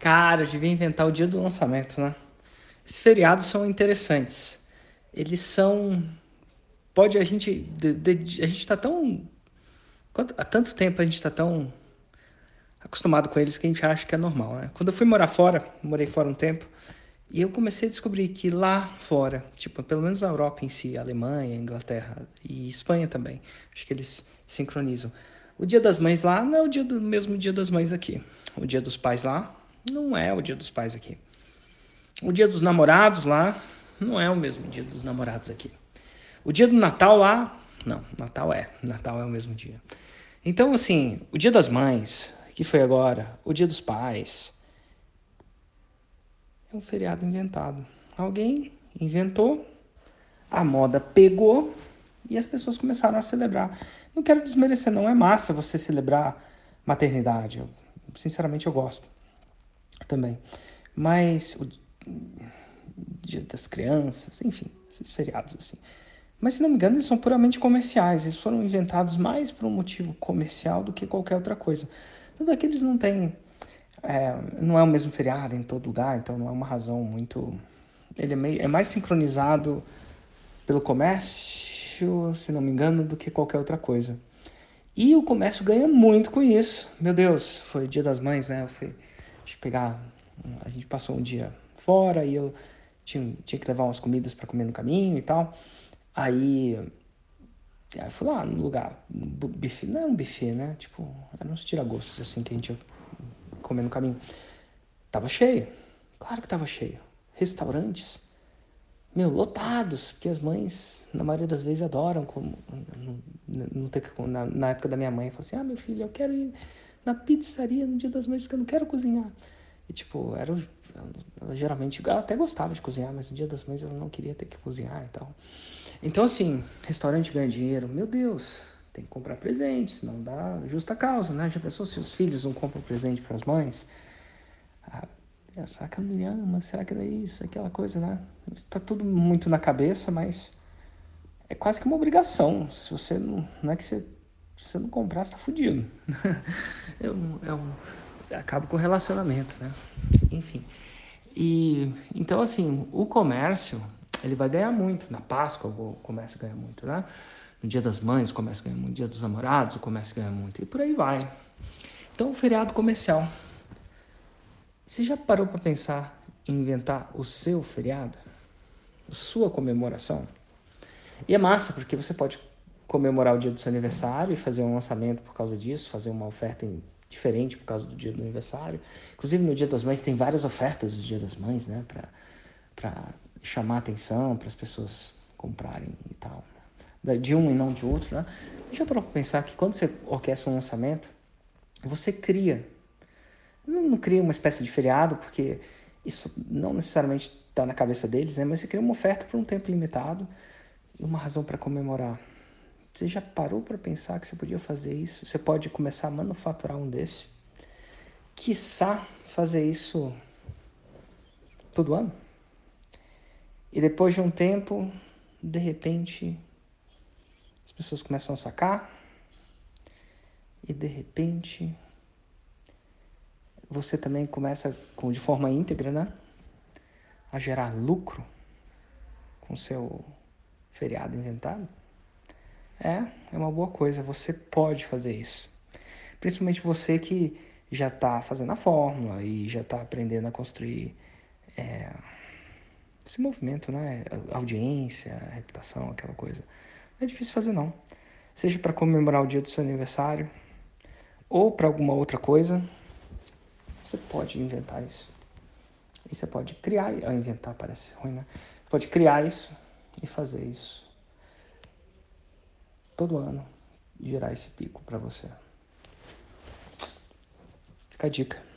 Cara, eu devia inventar o dia do lançamento, né? Esses feriados são interessantes. Eles são. Pode a gente. De, de, a gente tá tão. Há tanto tempo a gente tá tão acostumado com eles que a gente acha que é normal, né? Quando eu fui morar fora, morei fora um tempo, e eu comecei a descobrir que lá fora, tipo, pelo menos na Europa em si, Alemanha, Inglaterra e Espanha também, acho que eles sincronizam. O Dia das Mães lá não é o dia do mesmo Dia das Mães aqui. O Dia dos Pais lá não é o Dia dos Pais aqui. O Dia dos Namorados lá não é o mesmo Dia dos Namorados aqui. O Dia do Natal lá, não, Natal é, Natal é o mesmo dia. Então, assim, o Dia das Mães, que foi agora, o Dia dos Pais, é um feriado inventado. Alguém inventou, a moda pegou e as pessoas começaram a celebrar. Não quero desmerecer, não é massa você celebrar maternidade. Eu, sinceramente, eu gosto também. Mas o Dia das Crianças, enfim, esses feriados assim. Mas se não me engano, eles são puramente comerciais. Eles foram inventados mais por um motivo comercial do que qualquer outra coisa. Tanto é que eles não têm. É, não é o mesmo feriado em todo lugar, então não é uma razão muito. Ele é, meio, é mais sincronizado pelo comércio, se não me engano, do que qualquer outra coisa. E o comércio ganha muito com isso. Meu Deus, foi dia das mães, né? Eu fui pegar. A gente passou um dia fora e eu tinha, tinha que levar umas comidas para comer no caminho e tal. Aí, aí eu fui lá no lugar, buffet, não é um buffet, né? Tipo, eram uns tiragostos assim que a gente ia comer no caminho. Tava cheio, claro que tava cheio. Restaurantes, meu, lotados, porque as mães, na maioria das vezes, adoram. Como, não, ter, na, na época da minha mãe, falou assim: ah, meu filho, eu quero ir na pizzaria no dia das mães porque eu não quero cozinhar. E, tipo, era ela geralmente, ela até gostava de cozinhar, mas no dia das mães ela não queria ter que cozinhar e tal. Então, assim, restaurante ganha dinheiro, meu Deus, tem que comprar presente, não dá justa causa, né? Já pensou se os filhos não compram presente para as mães? Ah, será que ela me ama? Será que é isso? Aquela coisa, né? Está tudo muito na cabeça, mas é quase que uma obrigação. Se você não. Não é que você. Se você não comprar, você tá fudido. é um, é um, acaba com o relacionamento, né? Enfim. E então assim, o comércio, ele vai ganhar muito. Na Páscoa o comércio ganha muito, né? No Dia das Mães o comércio ganha muito, no Dia dos Namorados o comércio ganha muito e por aí vai. Então, o feriado comercial. Você já parou para pensar em inventar o seu feriado? Sua comemoração? E é massa, porque você pode comemorar o dia do seu aniversário e fazer um lançamento por causa disso, fazer uma oferta diferente por causa do dia do aniversário. Inclusive no Dia das Mães tem várias ofertas do Dia das Mães, né, para chamar atenção, para as pessoas comprarem e tal. De um e não de outro, né? Deixa eu pensar que quando você orquestra um lançamento, você cria. Não, não cria uma espécie de feriado, porque isso não necessariamente está na cabeça deles, né? Mas você cria uma oferta por um tempo limitado e uma razão para comemorar. Você já parou para pensar que você podia fazer isso? Você pode começar a manufaturar um desse? Quiçá fazer isso todo ano? E depois de um tempo, de repente, as pessoas começam a sacar e de repente você também começa com de forma íntegra, né, a gerar lucro com seu feriado inventado. É, é uma boa coisa, você pode fazer isso. Principalmente você que já está fazendo a fórmula e já está aprendendo a construir é, esse movimento, né? Audiência, reputação, aquela coisa. Não é difícil fazer não. Seja para comemorar o dia do seu aniversário ou para alguma outra coisa, você pode inventar isso. E você pode criar, inventar parece ruim, né? Você pode criar isso e fazer isso todo ano gerar esse pico para você. Fica a dica.